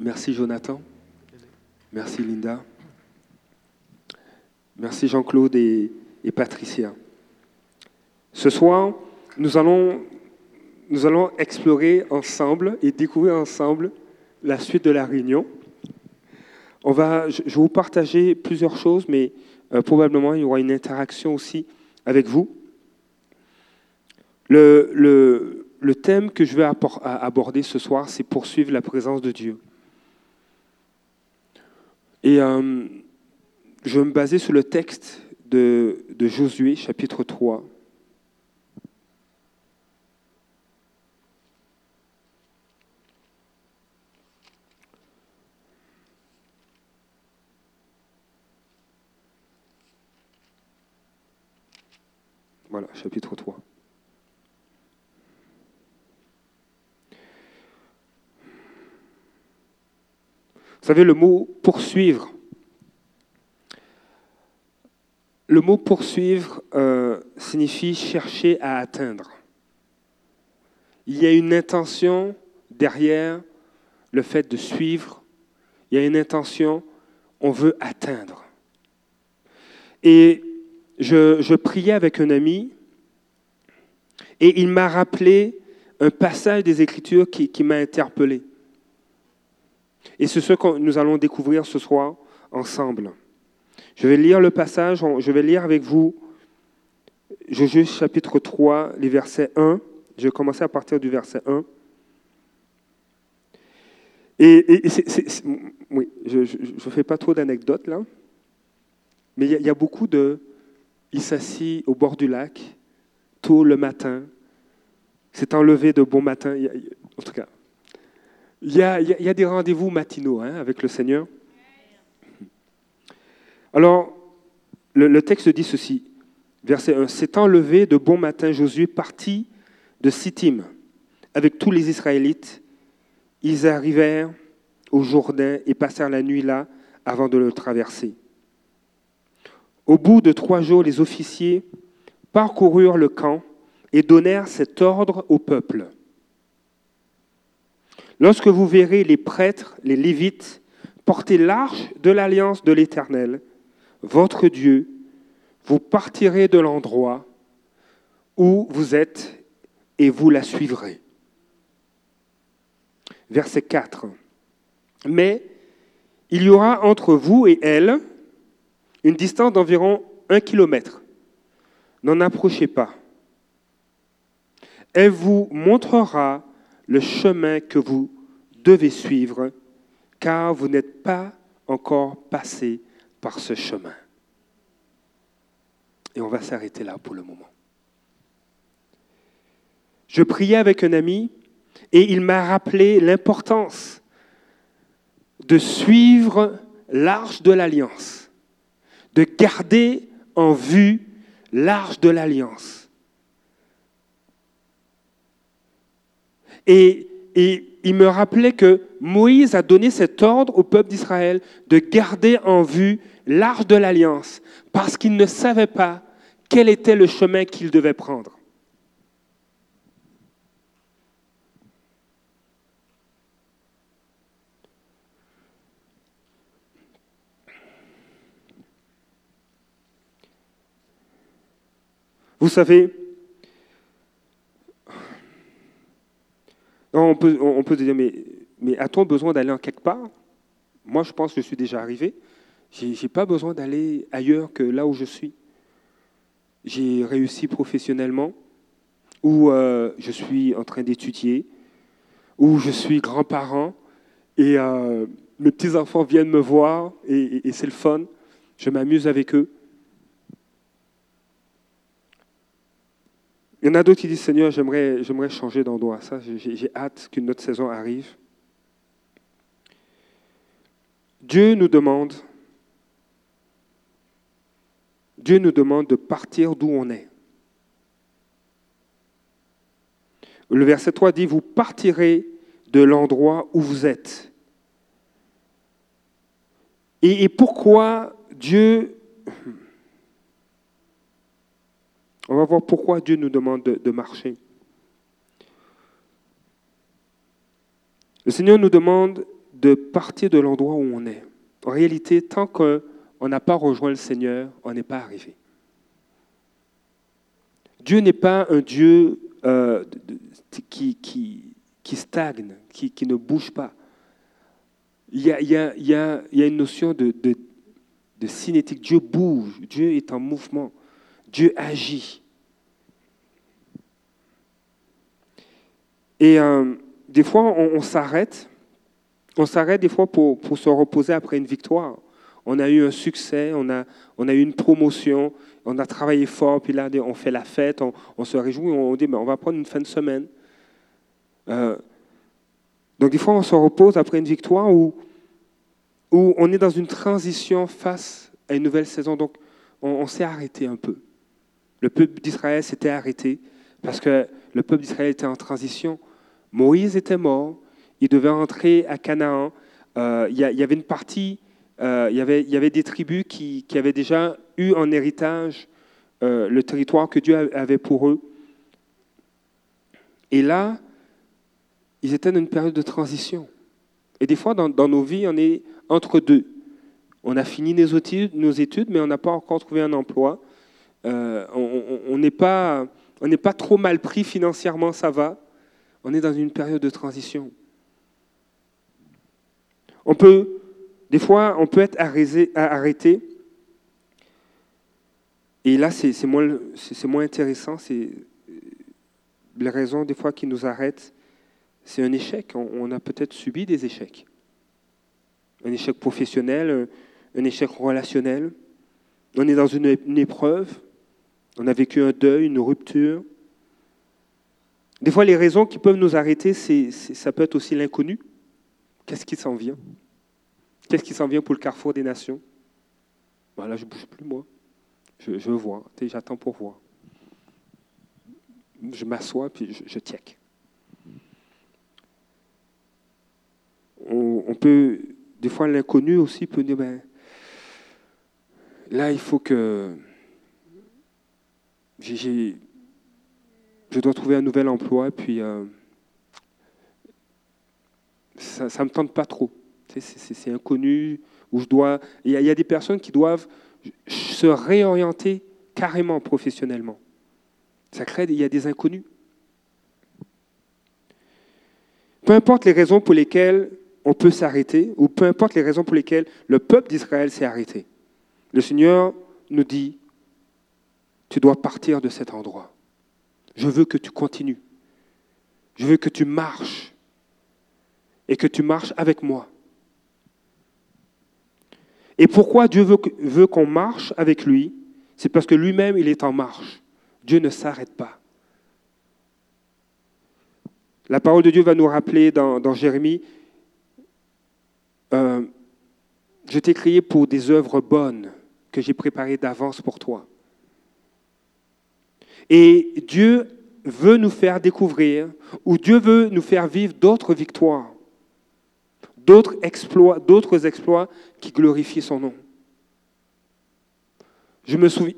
Merci Jonathan. Merci Linda. Merci Jean-Claude et, Patricia. Ce soir, nous allons, nous allons explorer ensemble et découvrir ensemble la suite de la réunion. On va, je vais vous partager plusieurs choses, mais euh, probablement il y aura une interaction aussi avec vous. Le, le- le thème que je vais aborder ce soir, c'est poursuivre la présence de Dieu. Et euh, je vais me baser sur le texte de, de Josué, chapitre 3. Voilà, chapitre 3. Vous savez, le mot poursuivre, le mot poursuivre euh, signifie chercher à atteindre. Il y a une intention derrière le fait de suivre, il y a une intention, on veut atteindre. Et je, priais avec un ami et il m'a rappelé un passage des Écritures qui m'a interpellé. Et c'est ce que nous allons découvrir ce soir ensemble. Je vais lire le passage, je vais lire avec vous Josué chapitre 3, les versets 1. Je vais commencer à partir du verset 1. Et, oui, je ne fais pas trop d'anecdotes là, mais il y, a- beaucoup de... Il s'assit au bord du lac, tôt le matin, s'est enlevé de bon matin, en tout cas. Il y a, des rendez-vous matinaux hein, avec le Seigneur. Alors, le, le texte dit ceci, verset 1. S'étant levé de bon matin, Josué partit de Sittim avec tous les Israélites. Ils arrivèrent au Jourdain et passèrent la nuit là avant de le traverser. Au bout de trois jours, les officiers parcoururent le camp et donnèrent cet ordre au peuple. Lorsque vous verrez les prêtres, les Lévites, porter l'arche de l'alliance de l'Éternel, votre Dieu, vous partirez de l'endroit où vous êtes et vous la suivrez. Verset 4. Mais il y aura entre vous et elle une distance d'environ un kilomètre. N'en approchez pas. Elle vous montrera le chemin que vous devez suivre, car vous n'êtes pas encore passé par ce chemin. Et on va s'arrêter là pour le moment. Je priais avec un ami et il m'a rappelé l'importance de suivre l'arche de l'alliance, de garder en vue l'arche de l'alliance. Et, il me rappelait que Moïse a donné cet ordre au peuple d'Israël de garder en vue l'arche de l'alliance, parce qu'il ne savait pas quel était le chemin qu'il devait prendre. Vous savez, on peut, se dire, mais, a-t-on besoin d'aller en quelque part? Moi, je pense que je suis déjà arrivé. Je n'ai pas besoin d'aller ailleurs que là où je suis. J'ai réussi professionnellement, ou euh, je suis en train d'étudier, ou je suis grand-parent, et euh, mes petits-enfants viennent me voir, et c'est le fun. Je m'amuse avec eux. Il y en a d'autres qui disent, Seigneur, j'aimerais, changer d'endroit. Ça, j'ai, hâte qu'une autre saison arrive. Dieu nous demande, Dieu nous demande de partir d'où on est. Le verset 3 dit, vous partirez de l'endroit où vous êtes. Et pourquoi Dieu... On va voir pourquoi Dieu nous demande de, marcher. Le Seigneur nous demande de partir de l'endroit où on est. En réalité, tant qu'on n'a pas rejoint le Seigneur, on n'est pas arrivé. Dieu n'est pas un Dieu euh, qui, qui, qui, stagne, qui, qui, ne bouge pas. Il y a, il y a, il y a, il y a une notion de, de, de cinétique. Dieu bouge, Dieu est en mouvement, Dieu agit. Et euh, des fois, on, s'arrête. On s'arrête des fois pour, pour, se reposer après une victoire. On a eu un succès, on a, on a eu une promotion, on a travaillé fort, puis là, on fait la fête, on, se réjouit, on dit, on va prendre une fin de semaine. Euh, donc des fois, on se repose après une victoire où, on est dans une transition face à une nouvelle saison. Donc on, on s'est arrêté un peu. Le peuple d'Israël s'était arrêté parce que le peuple d'Israël était en transition. Moïse était mort, il devait rentrer à Canaan. Euh, il, y avait une partie, euh, il, y avait, des tribus qui, avaient déjà eu en héritage euh, le territoire que Dieu avait pour eux. Et là, ils étaient dans une période de transition. Et des fois, dans, nos vies, on est entre deux. On a fini nos études mais on n'a pas encore trouvé un emploi. Euh, on n'est pas, on pas trop mal pris financièrement, ça va. On est dans une période de transition. On peut, des fois, on peut être arrêté. Et là, c'est moins, moins intéressant. C'est les raisons, des fois, qui nous arrêtent. C'est un échec. On a peut-être subi des échecs. Un échec professionnel, un échec relationnel. On est dans une épreuve. On a vécu un deuil, une rupture. Des fois, les raisons qui peuvent nous arrêter, ça peut être aussi l'inconnu. Qu'est-ce qui s'en vient? Qu'est-ce qui s'en vient pour le carrefour des nations? Voilà, je ne bouge plus, moi. Je, voir. J'attends pour voir. Je m'assois, puis je, je check. On, on, peut, des fois, l'inconnu aussi peut dire, ben, là, il faut que je dois trouver un nouvel emploi, puis euh, ça ne me tente pas trop. C'est inconnu, il y, a des personnes qui doivent se réorienter carrément professionnellement. Ça crée, il y a des inconnus. Peu importe les raisons pour lesquelles on peut s'arrêter, ou peu importe les raisons pour lesquelles le peuple d'Israël s'est arrêté, le Seigneur nous dit, tu dois partir de cet endroit. Je veux que tu continues. Je veux que tu marches. Et que tu marches avec moi. Et pourquoi Dieu veut, qu'on marche avec lui? C'est parce que lui-même, il est en marche. Dieu ne s'arrête pas. La parole de Dieu va nous rappeler dans, Jérémie, euh, je t'ai créé pour des œuvres bonnes que j'ai préparées d'avance pour toi. Et Dieu veut nous faire découvrir, ou Dieu veut nous faire vivre d'autres victoires, d'autres exploits, d'autres exploits qui glorifient son nom. Je me souviens.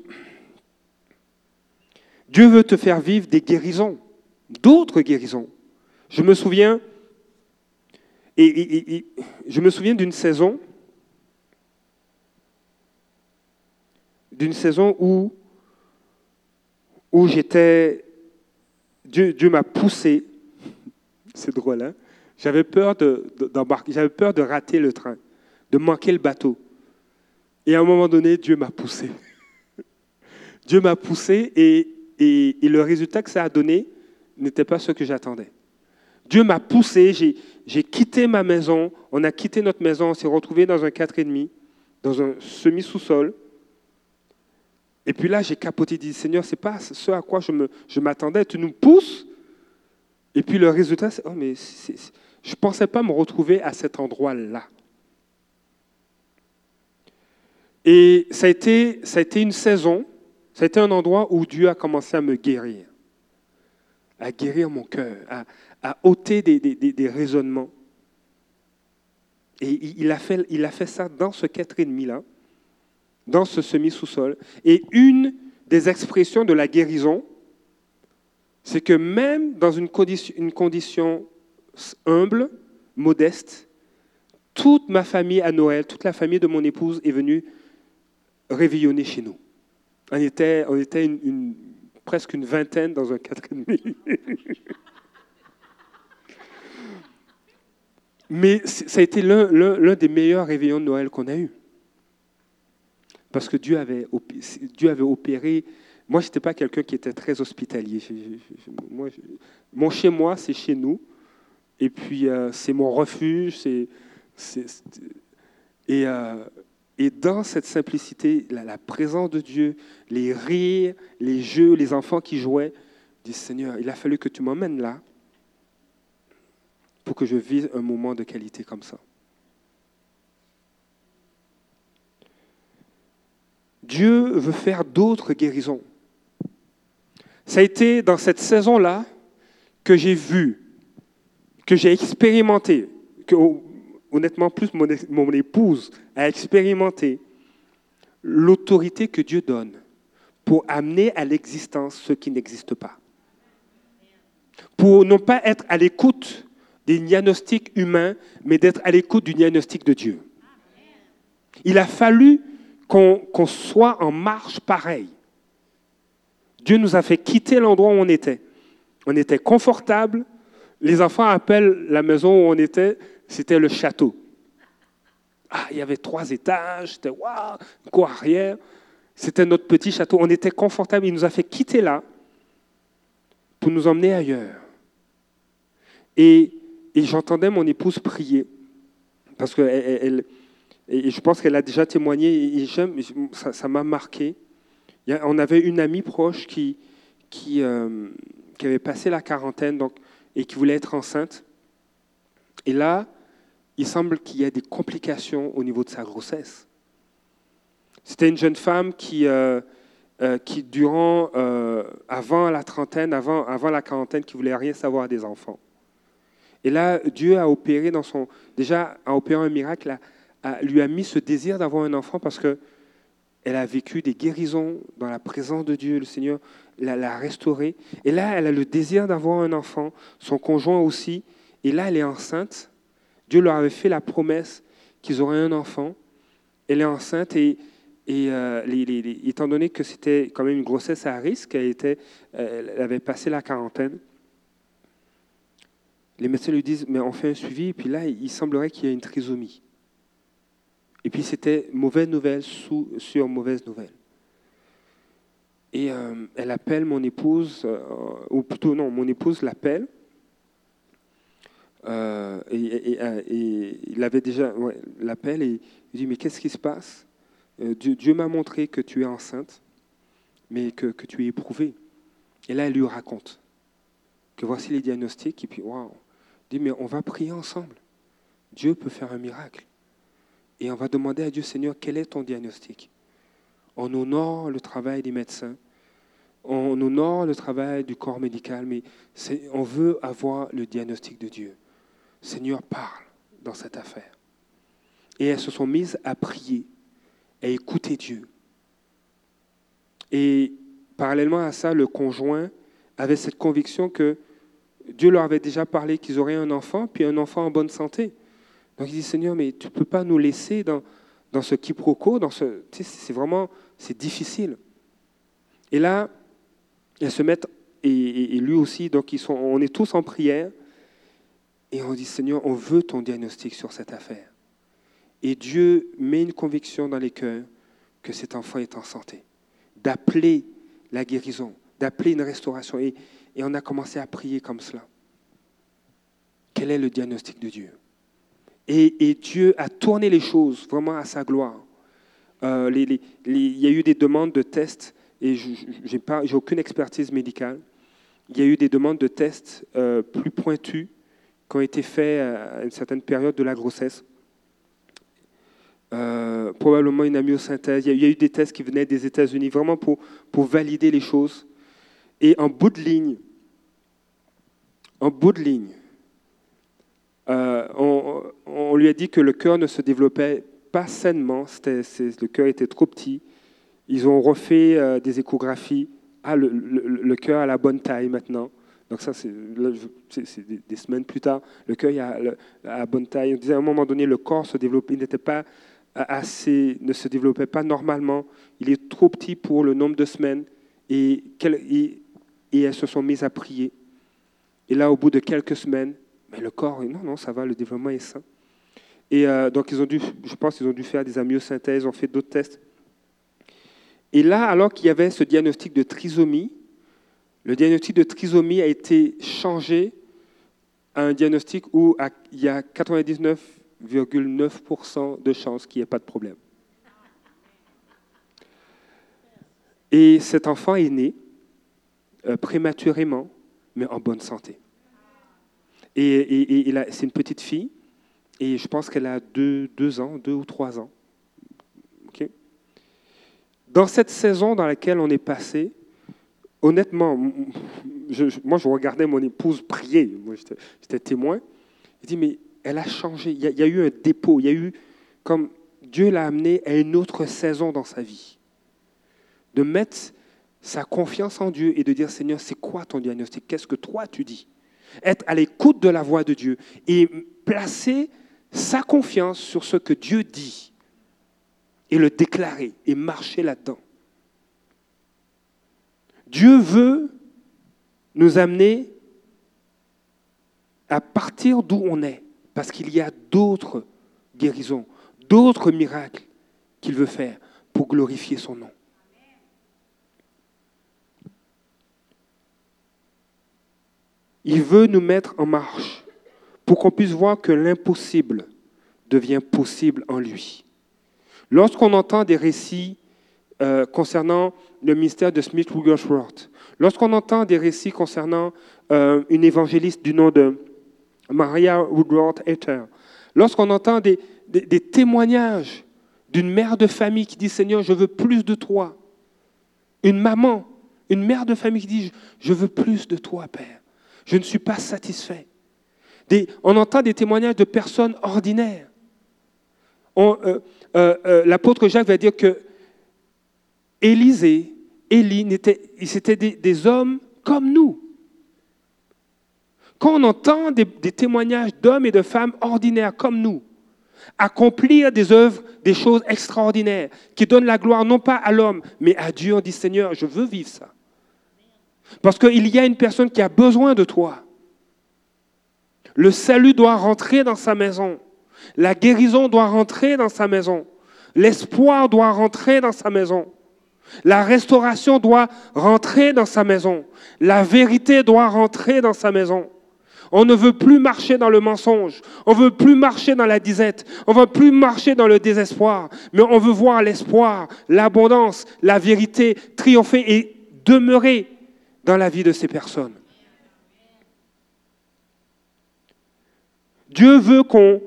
Dieu veut te faire vivre des guérisons, d'autres guérisons. Je me souviens, et, je me souviens d'une saison, d'une saison où où j'étais. Dieu, m'a poussé. C'est drôle, hein? J'avais peur d'embarquer, de, j'avais peur de rater le train, de manquer le bateau. Et à un moment donné, Dieu m'a poussé. Dieu m'a poussé et, et, le résultat que ça a donné n'était pas ce que j'attendais. Dieu m'a poussé, j'ai quitté ma maison, on a quitté notre maison, on s'est retrouvé dans un 4,5, dans un semi-sous-sol. Et puis là, j'ai capoté, dit Seigneur, c'est pas ce à quoi je, me, je m'attendais. Tu nous pousses. Et puis le résultat, c'est oh, mais c'est, c'est, je ne pensais pas me retrouver à cet endroit-là. Et ça a, été, ça a été une saison, ça a été un endroit où Dieu a commencé à me guérir, à guérir mon cœur, à, à ôter des, des, des, des raisonnements. Et il a, fait, il a fait ça dans ce quatre et demi-là dans ce semi-sous-sol. Et une des expressions de la guérison, c'est que même dans une condition, humble, modeste, toute ma famille à Noël, toute la famille de mon épouse est venue réveillonner chez nous. On était, on était presque une vingtaine dans un quatre et demi. Mais ça a été l'un des meilleurs réveillons de Noël qu'on a eu. Parce que Dieu avait, Dieu avait opéré. Moi, je n'étais pas quelqu'un qui était très hospitalier. Mon chez moi, c'est chez nous. Et puis, euh, c'est mon refuge. et, euh, et dans cette simplicité, la, présence de Dieu, les rires, les jeux, les enfants qui jouaient, disent Seigneur, il a fallu que tu m'emmènes là pour que je vive un moment de qualité comme ça. Dieu veut faire d'autres guérisons. Ça a été dans cette saison-là que j'ai vu, que j'ai expérimenté, que honnêtement plus mon, mon épouse a expérimenté l'autorité que Dieu donne pour amener à l'existence ce qui n'existe pas. Pour non pas être à l'écoute des diagnostics humains, mais d'être à l'écoute du diagnostic de Dieu. Il a fallu qu'on soit en marche pareil. Dieu nous a fait quitter l'endroit où on était. On était confortable. Les enfants appellent la maison où on était, c'était le château. Ah, il y avait trois étages, c'était waouh, cour arrière. C'était notre petit château. On était confortable. Il nous a fait quitter là pour nous emmener ailleurs. Et, j'entendais mon épouse prier parce que elle, et je pense qu'elle a déjà témoigné, et ça m'a marqué. On avait une amie proche qui, euh, qui avait passé la quarantaine donc, et qui voulait être enceinte. Et là, il semble qu'il y ait des complications au niveau de sa grossesse. C'était une jeune femme qui, euh, euh, qui durant, avant la trentaine, avant, avant la quarantaine, qui voulait rien savoir des enfants. Et là, Dieu a opéré dans son, déjà a opéré un miracle, lui a mis ce désir d'avoir un enfant parce que elle a vécu des guérisons dans la présence de Dieu. Le Seigneur l'a restaurée. Et là, elle a le désir d'avoir un enfant, son conjoint aussi. Et là, elle est enceinte. Dieu leur avait fait la promesse qu'ils auraient un enfant. Elle est enceinte et, et euh, étant donné que c'était quand même une grossesse à risque, elle, elle avait passé la quarantaine, les médecins lui disent, mais on fait un suivi, et puis là, il semblerait qu'il y ait une trisomie. Et puis c'était mauvaise nouvelle sous, sur mauvaise nouvelle. Et euh, elle appelle mon épouse, euh, ou plutôt non, mon épouse l'appelle. Euh, et, il avait déjà l'appel et il dit mais qu'est-ce qui se passe? Dieu, m'a montré que tu es enceinte, mais que, que, tu es éprouvée. Et là, elle lui raconte que voici les diagnostics. Et puis, waouh, dit mais on va prier ensemble. Dieu peut faire un miracle. Et on va demander à Dieu, Seigneur, quel est ton diagnostic? On honore le travail des médecins, on honore le travail du corps médical, mais on veut avoir le diagnostic de Dieu. Seigneur, parle dans cette affaire. Et elles se sont mises à prier, à écouter Dieu. Et parallèlement à ça, le conjoint avait cette conviction que Dieu leur avait déjà parlé qu'ils auraient un enfant, puis un enfant en bonne santé. Donc il dit, Seigneur, mais tu ne peux pas nous laisser dans, dans ce quiproquo, dans ce, c'est vraiment, c'est difficile. Et là, elles se mettent, et, lui aussi, donc ils sont, on est tous en prière, et on dit, Seigneur, on veut ton diagnostic sur cette affaire. Et Dieu met une conviction dans les cœurs que cet enfant est en santé, d'appeler la guérison, d'appeler une restauration. Et, et on a commencé à prier comme cela. Quel est le diagnostic de Dieu? Et, Dieu a tourné les choses vraiment à sa gloire. Euh, il y a eu des demandes de tests, et je n'ai aucune expertise médicale. Il y a eu des demandes de tests euh, plus pointus qui ont été faits à une certaine période de la grossesse. Euh, probablement une amyosynthèse. Il y, a, eu des tests qui venaient des États-Unis, vraiment pour, pour valider les choses. Et en bout de ligne, en bout de ligne, euh, on, lui a dit que le cœur ne se développait pas sainement, le cœur était trop petit. Ils ont refait euh, des échographies. Ah, le, cœur a la bonne taille maintenant, Donc ça, c'est des, semaines plus tard. Le cœur a, à bonne taille. On disait à un moment donné, le corps se il n'était pas assez, ne se développait pas normalement. Il est trop petit pour le nombre de semaines. Et elles se sont mises à prier. Et là, au bout de quelques semaines, mais le corps, non, non, ça va, le développement est sain. Et euh, donc, ils ont dû, je pense qu'ils ont dû faire des amyosynthèses, ont fait d'autres tests. Et là, alors qu'il y avait ce diagnostic de trisomie, le diagnostic de trisomie a été changé à un diagnostic où il y a 99,9% de chances qu'il n'y ait pas de problème. Et cet enfant est né euh, prématurément, mais en bonne santé. Et, c'est une petite fille, et je pense qu'elle a deux, ans, deux ou trois ans. Dans cette saison dans laquelle on est passé, honnêtement, moi je regardais mon épouse prier, moi j'étais témoin, je dis mais elle a changé, il y a, il y a eu un dépôt, il y a eu comme Dieu l'a amené à une autre saison dans sa vie. De mettre sa confiance en Dieu et de dire Seigneur, c'est quoi ton diagnostic? Qu'est-ce que toi tu dis? Être à l'écoute de la voix de Dieu et placer sa confiance sur ce que Dieu dit et le déclarer et marcher là-dedans. Dieu veut nous amener à partir d'où on est, parce qu'il y a d'autres guérisons, d'autres miracles qu'il veut faire pour glorifier son nom. Il veut nous mettre en marche pour qu'on puisse voir que l'impossible devient possible en lui. Lorsqu'on entend des récits euh, concernant le ministère de Smith Wigglesworth, lorsqu'on entend des récits concernant euh, une évangéliste du nom de Maria Woodworth Ether, lorsqu'on entend des, des témoignages d'une mère de famille qui dit Seigneur, je veux plus de toi, une maman, une mère de famille qui dit Je veux plus de toi, Père. Je ne suis pas satisfait. on entend des témoignages de personnes ordinaires. Euh, euh, euh, l'apôtre Jacques va dire que Élisée, Élie, c'était des, hommes comme nous. Quand on entend des, des témoignages d'hommes et de femmes ordinaires comme nous, accomplir des œuvres, des choses extraordinaires, qui donnent la gloire non pas à l'homme, mais à Dieu, on dit Seigneur, je veux vivre ça. Parce qu'il y a une personne qui a besoin de toi. Le salut doit rentrer dans sa maison. La guérison doit rentrer dans sa maison. L'espoir doit rentrer dans sa maison. La restauration doit rentrer dans sa maison. La vérité doit rentrer dans sa maison. On ne veut plus marcher dans le mensonge. On ne veut plus marcher dans la disette. On ne veut plus marcher dans le désespoir. Mais on veut voir l'espoir, l'abondance, la vérité triompher et demeurer dans la vie de ces personnes. Dieu veut qu'on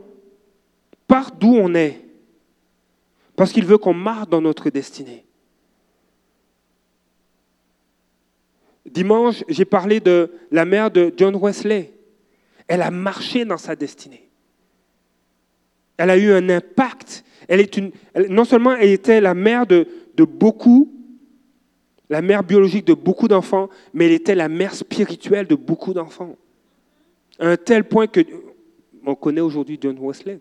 parte d'où on est, parce qu'il veut qu'on marche dans notre destinée. Dimanche, j'ai parlé de la mère de John Wesley. Elle a marché dans sa destinée. Elle a eu un impact. Elle est une, non seulement elle était la mère de, de beaucoup, la mère biologique de beaucoup d'enfants, mais elle était la mère spirituelle de beaucoup d'enfants. À un tel point que on connaît aujourd'hui John Wesley.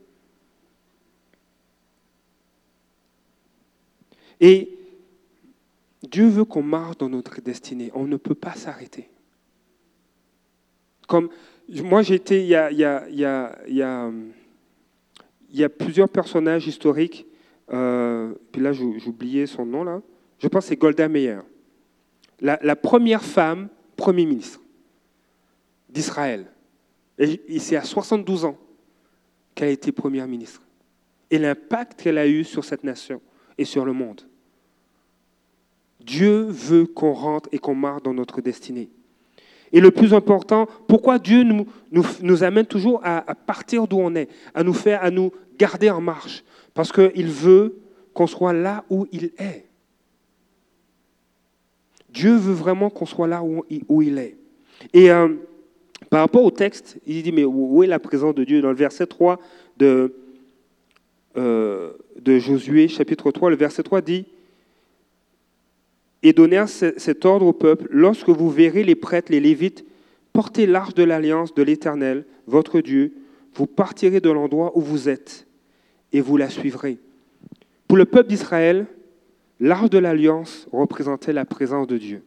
Et Dieu veut qu'on marche dans notre destinée. On ne peut pas s'arrêter. Comme moi, j'ai été, il y a, il y a, il y a, il y a plusieurs personnages historiques. Euh, puis là, j'oubliais son nom là. Je pense que c'est Golda Meir la, première femme Premier ministre d'Israël. Et, c'est à 72 ans qu'elle a été Première ministre. Et l'impact qu'elle a eu sur cette nation et sur le monde. Dieu veut qu'on rentre et qu'on marche dans notre destinée. Et le plus important, pourquoi Dieu nous, amène toujours à, à partir d'où on est, à nous faire, à nous garder en marche? Parce qu'il veut qu'on soit là où il est. Dieu veut vraiment qu'on soit là où, il est. Et euh, par rapport au texte, il dit, mais où est la présence de Dieu? Dans le verset 3 de, euh, de Josué, chapitre 3, le verset 3 dit, et donnèrent cet ordre au peuple, lorsque vous verrez les prêtres, les lévites, Portez l'arche de l'alliance de l'Éternel, votre Dieu. Vous partirez de l'endroit où vous êtes et vous la suivrez. Pour le peuple d'Israël, l'arche de l'alliance représentait la présence de Dieu.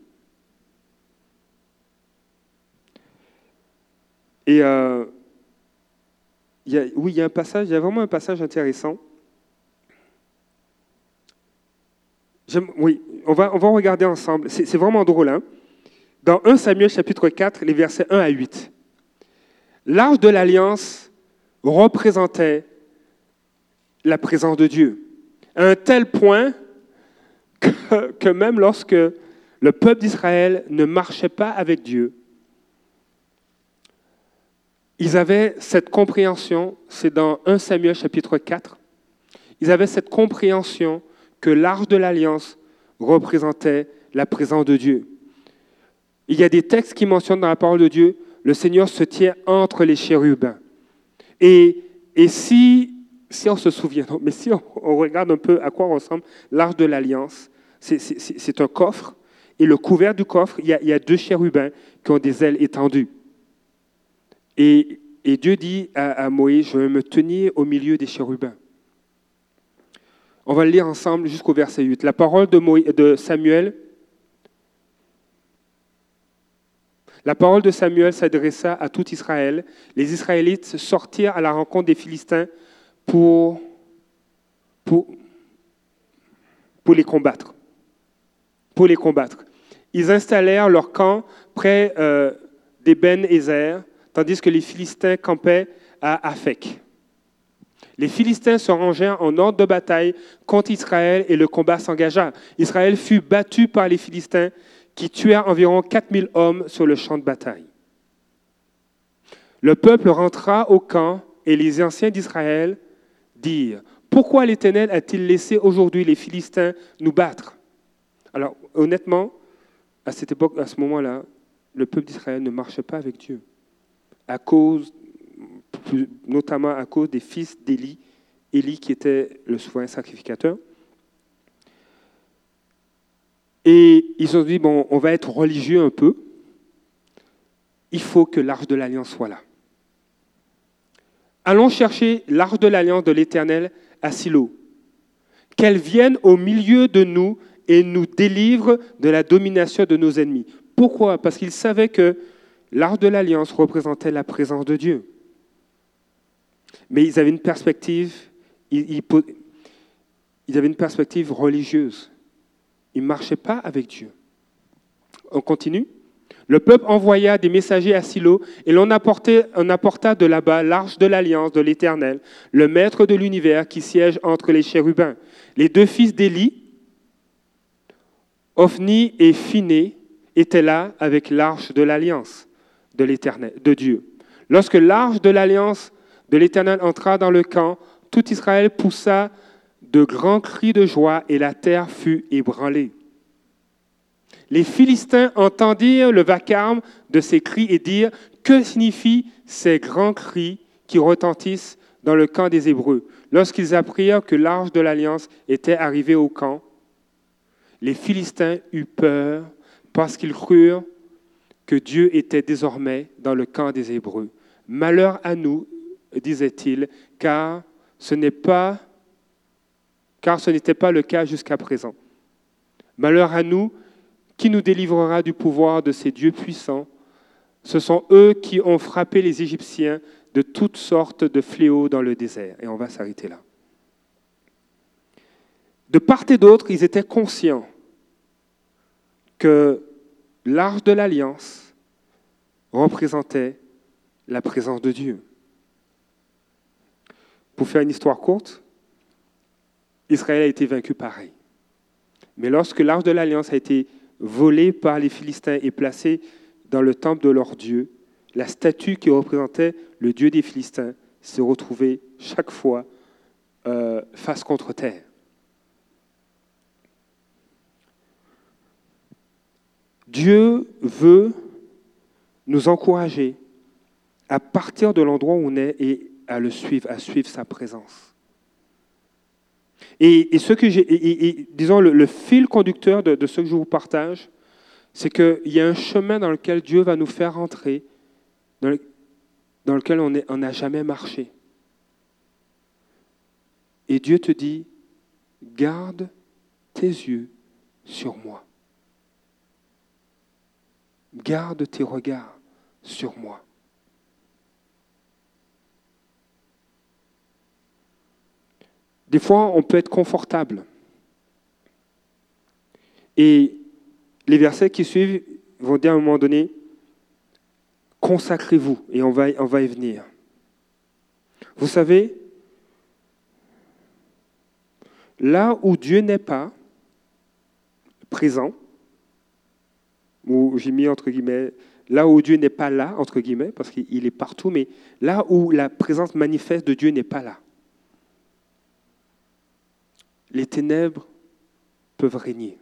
Et euh, oui, il y a un passage, il y a vraiment un passage intéressant. Oui, on va, on va regarder ensemble. C'est vraiment drôle. Hein? Dans 1 Samuel chapitre 4, les versets 1 à 8. L'arche de l'alliance représentait la présence de Dieu. À un tel point que, même lorsque le peuple d'Israël ne marchait pas avec Dieu, ils avaient cette compréhension, c'est dans 1 Samuel chapitre 4, ils avaient cette compréhension que l'arche de l'alliance représentait la présence de Dieu. Il y a des textes qui mentionnent dans la parole de Dieu, le Seigneur se tient entre les chérubins. Et, et si, si on se souvient, mais si on, regarde un peu à quoi ressemble l'arche de l'alliance, c'est un coffre, et le couvert du coffre, il y, a, deux chérubins qui ont des ailes étendues. Et, Dieu dit à, à Moïse, je vais me tenir au milieu des chérubins. On va le lire ensemble jusqu'au verset 8. La parole de, de Samuel. La parole de Samuel s'adressa à tout Israël. Les Israélites sortirent à la rencontre des Philistins pour, pour, pour les combattre. Pour les combattre. Ils installèrent leur camp près euh, d'Eben Ezer, tandis que les Philistins campaient à Afek. Les Philistins se rangèrent en ordre de bataille contre Israël et le combat s'engagea. Israël fut battu par les Philistins qui tuèrent environ 4000 hommes sur le champ de bataille. Le peuple rentra au camp et les anciens d'Israël dirent, Pourquoi l'Éternel a-t-il laissé aujourd'hui les Philistins nous battre? Alors honnêtement, à cette époque, à ce moment-là, le peuple d'Israël ne marchait pas avec Dieu à cause notamment à cause des fils d'Élie, Élie qui était le souverain sacrificateur. Et ils se sont dit, bon, on va être religieux un peu, il faut que l'arche de l'alliance soit là. Allons chercher l'arche de l'alliance de l'Éternel à Silo, qu'elle vienne au milieu de nous et nous délivre de la domination de nos ennemis. Pourquoi? Parce qu'ils savaient que l'arche de l'alliance représentait la présence de Dieu. Mais ils avaient une perspective, ils, avaient une perspective religieuse. Ils ne marchaient pas avec Dieu. On continue. Le peuple envoya des messagers à Silo et l'on apporta de là-bas l'arche de l'alliance de l'Éternel, le maître de l'univers qui siège entre les chérubins. Les deux fils d'Élie, Ophni et Phiné, étaient là avec l'arche de l'alliance de de Dieu. Lorsque l'arche de l'alliance de l'Éternel entra dans le camp, tout Israël poussa de grands cris de joie et la terre fut ébranlée. Les Philistins entendirent le vacarme de ces cris et dirent Que signifient ces grands cris qui retentissent dans le camp des Hébreux Lorsqu'ils apprirent que l'arche de l'alliance était arrivée au camp, les Philistins eurent peur parce qu'ils crurent que Dieu était désormais dans le camp des Hébreux. Malheur à nous, disait-il, car ce n'est pas car ce n'était pas le cas jusqu'à présent. Malheur à nous, qui nous délivrera du pouvoir de ces dieux puissants Ce sont eux qui ont frappé les Égyptiens de toutes sortes de fléaux dans le désert. Et on va s'arrêter là. De part et d'autre, ils étaient conscients que l'arche de l'alliance représentait la présence de Dieu. Pour faire une histoire courte, Israël a été vaincu pareil. Mais lorsque l'arche de l'alliance a été volée par les Philistins et placée dans le temple de leur Dieu, la statue qui représentait le Dieu des Philistins s'est retrouvée chaque fois euh, face contre terre. Dieu veut nous encourager à partir de l'endroit où on est et à le suivre, à suivre sa présence. Et, ce que j'ai, disons, le, fil conducteur de, ce que je vous partage, c'est qu'il y a un chemin dans lequel Dieu va nous faire entrer dans, lequel on n'a jamais marché. Et Dieu te dit, garde tes yeux sur moi. Garde tes regards sur moi. Des fois, on peut être confortable. Et les versets qui suivent vont dire à un moment donné, consacrez-vous, et on va, on va y venir. Vous savez, là où Dieu n'est pas présent, ou j'ai mis entre guillemets, là où Dieu n'est pas là, entre guillemets, parce qu'il est partout, mais là où la présence manifeste de Dieu n'est pas là, les ténèbres peuvent régner.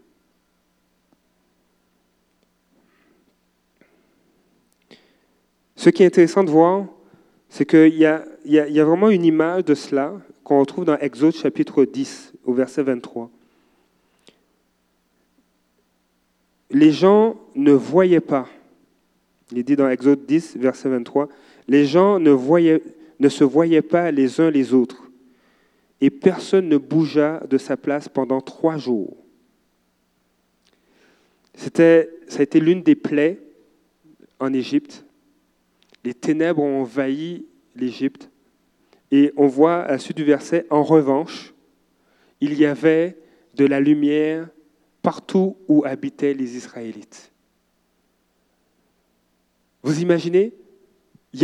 Ce qui est intéressant de voir, c'est qu'il y, a, vraiment une image de cela qu'on retrouve dans Exode chapitre 10, au verset 23. Les gens ne voyaient pas, il dit dans Exode 10, verset 23, les gens ne, voyaient, ne se voyaient pas les uns les autres, et personne ne bougea de sa place pendant trois jours. C'était, ça a été l'une des plaies en Égypte. Les ténèbres ont envahi l'Égypte. Et on voit à la suite du verset, en revanche, il y avait de la lumière partout où habitaient les Israélites. Vous imaginez il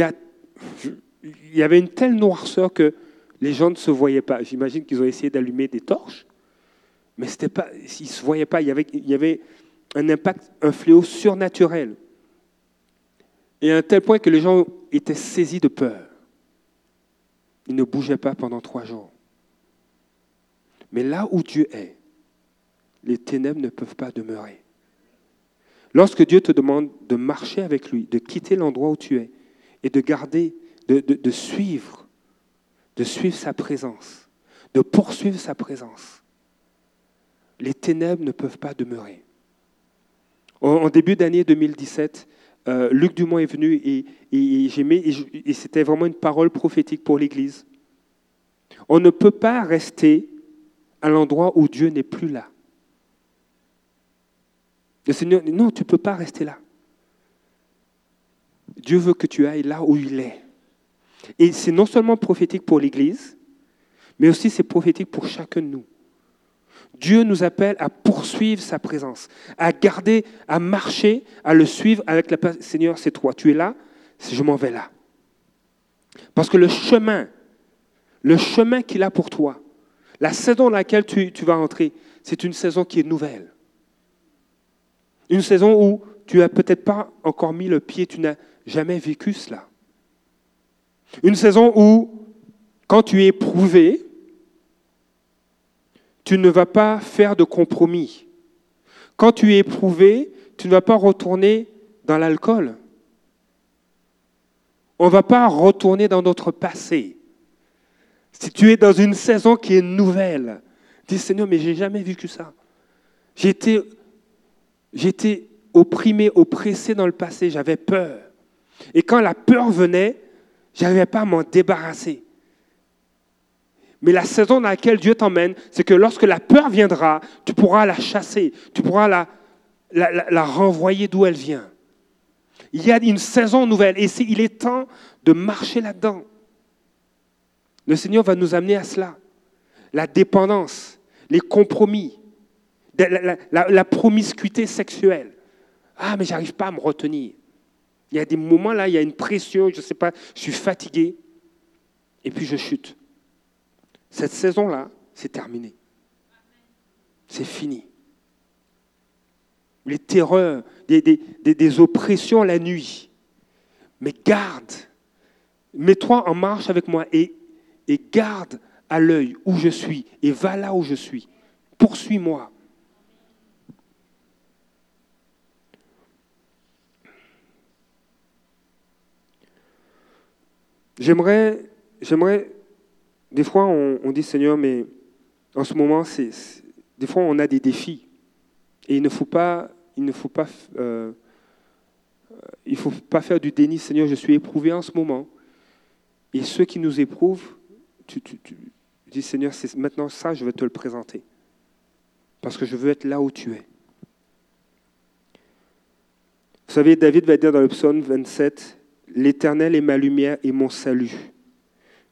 y, avait une telle noirceur que les gens ne se voyaient pas. J'imagine qu'ils ont essayé d'allumer des torches, mais c'était pas, ils ne se voyaient pas. Il y, avait, il y avait un impact, un fléau surnaturel. Et à un tel point que les gens étaient saisis de peur. Ils ne bougeaient pas pendant trois jours. Mais là où Dieu est, les ténèbres ne peuvent pas demeurer. Lorsque Dieu te demande de marcher avec lui, de quitter l'endroit où tu es et de garder, de, suivre de suivre sa présence, de poursuivre sa présence. Les ténèbres ne peuvent pas demeurer. En, début d'année 2017, euh, Luc Dumont est venu et, et, c'était vraiment une parole prophétique pour l'Église. On ne peut pas rester à l'endroit où Dieu n'est plus là. Le Seigneur dit, non, tu ne peux pas rester là. Dieu veut que tu ailles là où il est. Et c'est non seulement prophétique pour l'Église, mais aussi c'est prophétique pour chacun de nous. Dieu nous appelle à poursuivre sa présence, à garder, à marcher, à le suivre avec la Seigneur, c'est toi, tu es là, je m'en vais là. Parce que le chemin, le chemin qu'il a pour toi, la saison dans laquelle tu, tu vas entrer, c'est une saison qui est nouvelle. Une saison où tu n'as peut-être pas encore mis le pied, tu n'as jamais vécu cela. Une saison où, quand tu es éprouvé, tu ne vas pas faire de compromis. Quand tu es éprouvé, tu ne vas pas retourner dans l'alcool. On ne va pas retourner dans notre passé. Si tu es dans une saison qui est nouvelle, dis Seigneur, mais j'ai jamais vécu ça. J'étais, j'étais opprimé, oppressé dans le passé, j'avais peur. Et quand la peur venait, je n'arrivais pas à m'en débarrasser. Mais la saison dans laquelle Dieu t'emmène, c'est que lorsque la peur viendra, tu pourras la chasser, tu pourras la, renvoyer d'où elle vient. Il y a une saison nouvelle et il est temps de marcher là-dedans. Le Seigneur va nous amener à cela. La dépendance, les compromis, la, promiscuité sexuelle. Ah, mais j'arrive pas à me retenir. Il y a des moments là, il y a une pression, je ne sais pas, je suis fatigué, et puis je chute. Cette saison-là, c'est terminé. C'est fini. Les terreurs, des, oppressions la nuit. Mais garde, mets-toi en marche avec moi et, et garde à l'œil où je suis et va là où je suis. Poursuis-moi. J'aimerais, j'aimerais, des fois on, dit Seigneur, mais en ce moment, c'est, des fois on a des défis. Et il ne faut pas, il ne faut pas euh, il faut pas faire du déni, Seigneur, je suis éprouvé en ce moment. Et ceux qui nous éprouvent, tu, tu dis, Seigneur, c'est maintenant ça, je vais te le présenter. Parce que je veux être là où tu es. Vous savez, David va dire dans le psaume 27, L'Éternel est ma lumière et mon salut.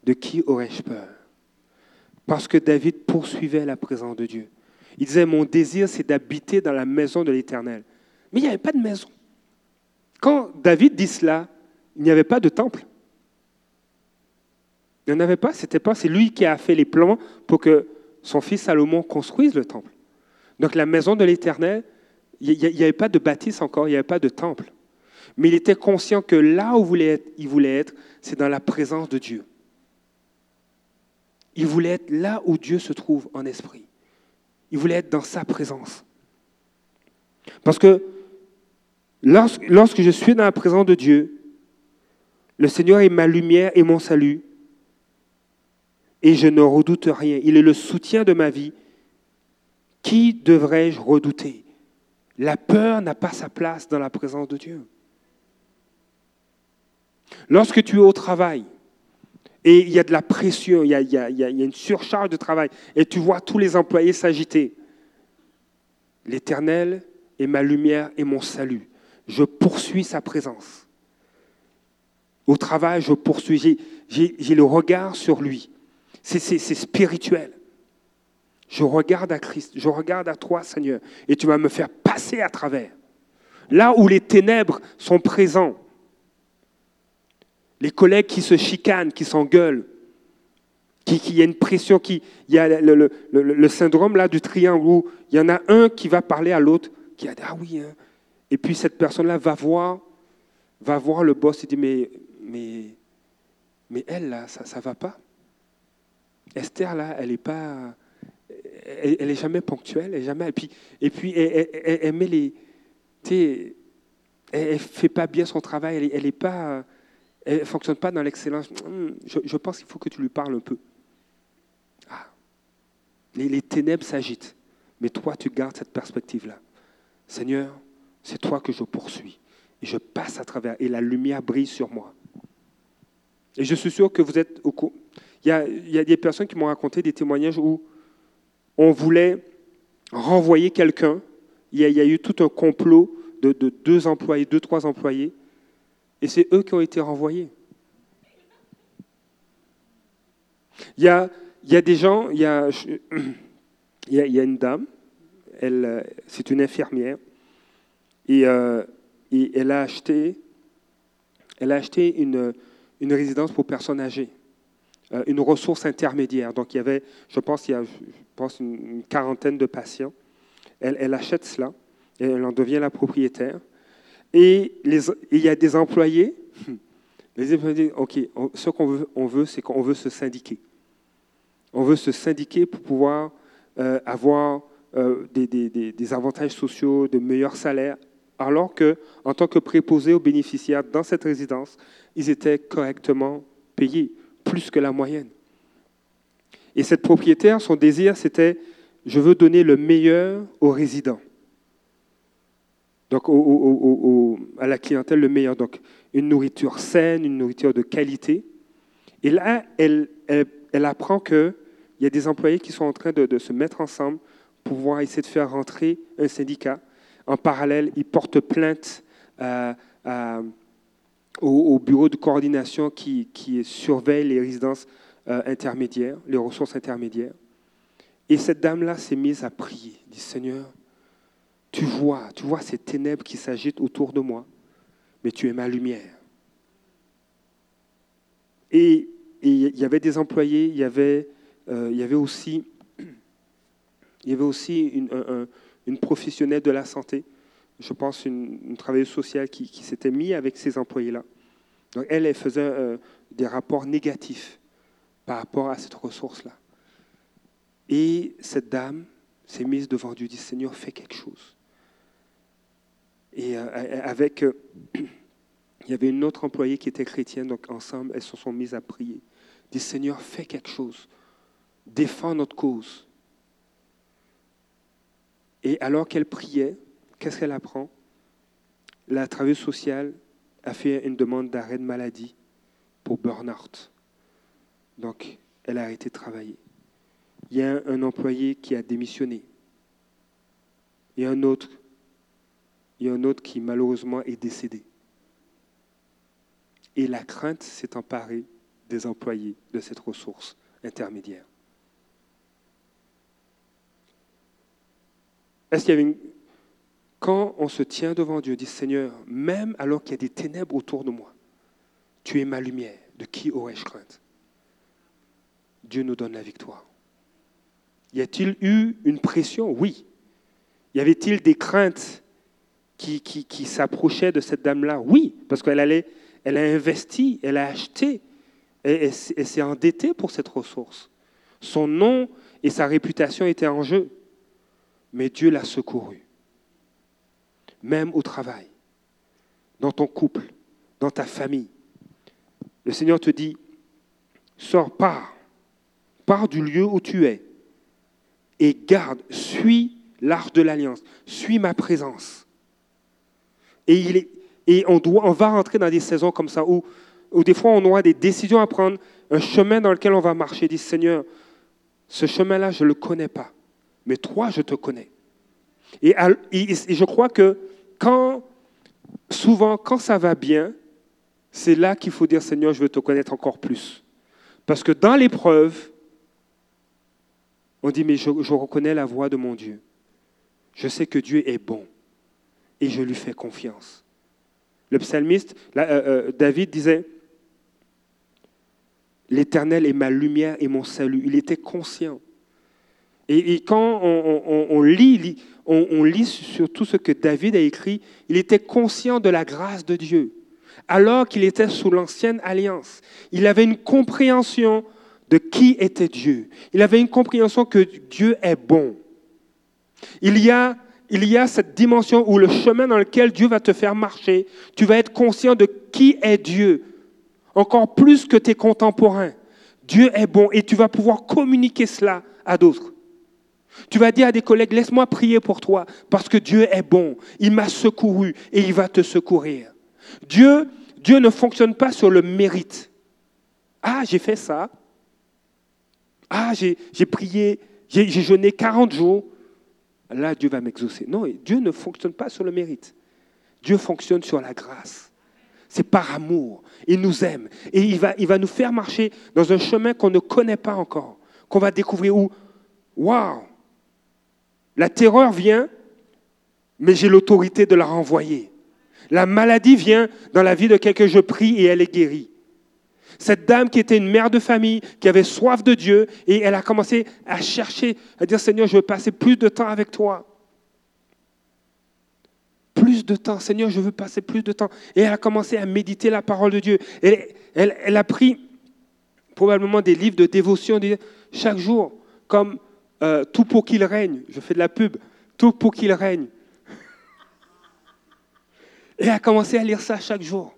De qui aurais-je peur? Parce que David poursuivait la présence de Dieu. Il disait, mon désir, c'est d'habiter dans la maison de l'Éternel. Mais il n'y avait pas de maison. Quand David dit cela, il n'y avait pas de temple. Il n'y en avait pas, c'était pas, c'est lui qui a fait les plans pour que son fils Salomon construise le temple. Donc la maison de l'Éternel, il n'y avait pas de bâtisse encore, il n'y avait pas de temple. Mais il était conscient que là où il voulait être, c'est dans la présence de Dieu. Il voulait être là où Dieu se trouve en esprit. Il voulait être dans sa présence. Parce que lorsque, je suis dans la présence de Dieu, le Seigneur est ma lumière et mon salut. Et je ne redoute rien. Il est le soutien de ma vie. Qui devrais-je redouter? La peur n'a pas sa place dans la présence de Dieu. Lorsque tu es au travail et il y a de la pression, il y a, une surcharge de travail et tu vois tous les employés s'agiter, l'Éternel est ma lumière et mon salut. Je poursuis sa présence. Au travail, je poursuis, j'ai le regard sur lui. C'est spirituel. Je regarde à Christ, je regarde à toi, Seigneur, et tu vas me faire passer à travers. Là où les ténèbres sont présents, les collègues qui se chicanent, qui s'engueulent, qui, qui y a une pression, qui, il y a le, syndrome là du triangle où il y en a un qui va parler à l'autre, qui a dit ah oui, hein. et puis cette personne-là va voir, va voir le boss et dit mais elle là, ça ça va pas. Esther là, elle est pas, elle, est jamais ponctuelle, elle est jamais, et puis puis elle, met les, tu elle, fait pas bien son travail, elle, elle est pas elle ne fonctionne pas dans l'excellence. Hmm, je, pense qu'il faut que tu lui parles un peu. Ah. Les, ténèbres s'agitent, mais toi, tu gardes cette perspective-là. Seigneur, c'est toi que je poursuis. Et je passe à travers, et la lumière brille sur moi. Et je suis sûr que vous êtes au courant. Il, y a, des personnes qui m'ont raconté des témoignages où on voulait renvoyer quelqu'un. Il, il, y a eu tout un complot de, de deux employés, deux, trois employés et c'est eux qui ont été renvoyés. Il y a, il y a des gens, il y a, il y a, une dame, elle, c'est une infirmière, et, euh, et, elle a acheté, elle a acheté une, une résidence pour personnes âgées, euh, une ressource intermédiaire. Donc il y avait, je pense, il y a je pense, une quarantaine de patients. Elle, elle achète cela, et elle en devient la propriétaire. Et il y a des employés, les employés disent, OK, ce qu'on veut, on veut c'est qu'on veut se syndiquer. On veut se syndiquer pour pouvoir euh, avoir euh, des, avantages sociaux, de meilleurs salaires, alors que, en tant que préposés aux bénéficiaires dans cette résidence, ils étaient correctement payés, plus que la moyenne. Et cette propriétaire, son désir, c'était, je veux donner le meilleur aux résidents donc à la clientèle le meilleur. Donc une nourriture saine, une nourriture de qualité. Et là, elle, elle, apprend qu'il y a des employés qui sont en train de, se mettre ensemble pour pouvoir essayer de faire rentrer un syndicat. En parallèle, ils portent plainte au, bureau de coordination qui, qui surveille les résidences euh, intermédiaires, les ressources intermédiaires. Et cette dame-là s'est mise à prier, dit Seigneur, tu vois, tu vois ces ténèbres qui s'agitent autour de moi, mais tu es ma lumière. Et il y avait des employés, il y avait, euh, aussi, il y avait aussi une, une, professionnelle de la santé, je pense une, travailleuse sociale qui, s'était mise avec ces employés-là. Donc elle, elle faisait euh, des rapports négatifs par rapport à cette ressource-là. Et cette dame s'est mise devant Dieu, dit Seigneur, fais quelque chose. Et euh, avec, euh, il y avait une autre employée qui était chrétienne, donc ensemble, elles se sont mises à prier. Dit Seigneur, fais quelque chose, défends notre cause. Et alors qu'elle priait, qu'est-ce qu'elle apprend? La travailleuse sociale a fait une demande d'arrêt de maladie pour burn-out. Donc, elle a arrêté de travailler. Il y a un, employé qui a démissionné. A un autre, il y a un autre qui malheureusement est décédé. Et la crainte s'est emparée des employés de cette ressource intermédiaire. Est-ce qu'il y avait une... Quand on se tient devant Dieu, dit Seigneur, même alors qu'il y a des ténèbres autour de moi, tu es ma lumière, de qui aurais-je crainte? Dieu nous donne la victoire. Y a-t-il eu une pression? Oui. Y avait-il des craintes qui, s'approchaient de cette dame-là Oui, parce qu'elle allait, elle a investi, elle a acheté, elle s'est endettée pour cette ressource. Son nom et sa réputation étaient en jeu. Mais Dieu l'a secouru. Même au travail, dans ton couple, dans ta famille. Le Seigneur te dit, sors, pars, pars du lieu où tu es et garde, suis l'arche de l'alliance, suis ma présence. Et, on, va rentrer dans des saisons comme ça où, où des fois on aura des décisions à prendre, un chemin dans lequel on va marcher. Dit Seigneur, ce chemin-là, je ne le connais pas, mais toi, je te connais. Et, et je crois que quand, souvent, quand ça va bien, c'est là qu'il faut dire Seigneur, je veux te connaître encore plus. Parce que dans l'épreuve, on dit, mais je, reconnais la voix de mon Dieu. Je sais que Dieu est bon et je lui fais confiance. Le psalmiste, euh, euh, David disait, L'Éternel est ma lumière et mon salut. Il était conscient. Et, quand on, lit, on, lit sur tout ce que David a écrit, il était conscient de la grâce de Dieu, alors qu'il était sous l'ancienne alliance. Il avait une compréhension de qui était Dieu. Il avait une compréhension que Dieu est bon. Il y a, il y a cette dimension où le chemin dans lequel Dieu va te faire marcher, tu vas être conscient de qui est Dieu, encore plus que tes contemporains. Dieu est bon et tu vas pouvoir communiquer cela à d'autres. Tu vas dire à des collègues, laisse-moi prier pour toi, parce que Dieu est bon. Il m'a secouru et il va te secourir. Dieu, Dieu ne fonctionne pas sur le mérite. Ah, j'ai fait ça, ah, j'ai prié, j'ai jeûné 40 jours. Là, Dieu va m'exaucer. Non, Dieu ne fonctionne pas sur le mérite. Dieu fonctionne sur la grâce. C'est par amour. Il nous aime. Et il va, il va nous faire marcher dans un chemin qu'on ne connaît pas encore, qu'on va découvrir où, waouh, la terreur vient, mais j'ai l'autorité de la renvoyer. La maladie vient dans la vie de quelqu'un, je prie et elle est guérie. Cette dame qui était une mère de famille, qui avait soif de Dieu, et elle a commencé à chercher, à dire Seigneur, je veux passer plus de temps avec toi. Plus de temps, Seigneur, je veux passer plus de temps. Et elle a commencé à méditer la parole de Dieu. Elle, elle, a pris probablement des livres de dévotion chaque jour, comme euh, Tout pour qu'il règne. Je fais de la pub. Tout pour qu'il règne. Et elle a commencé à lire ça chaque jour.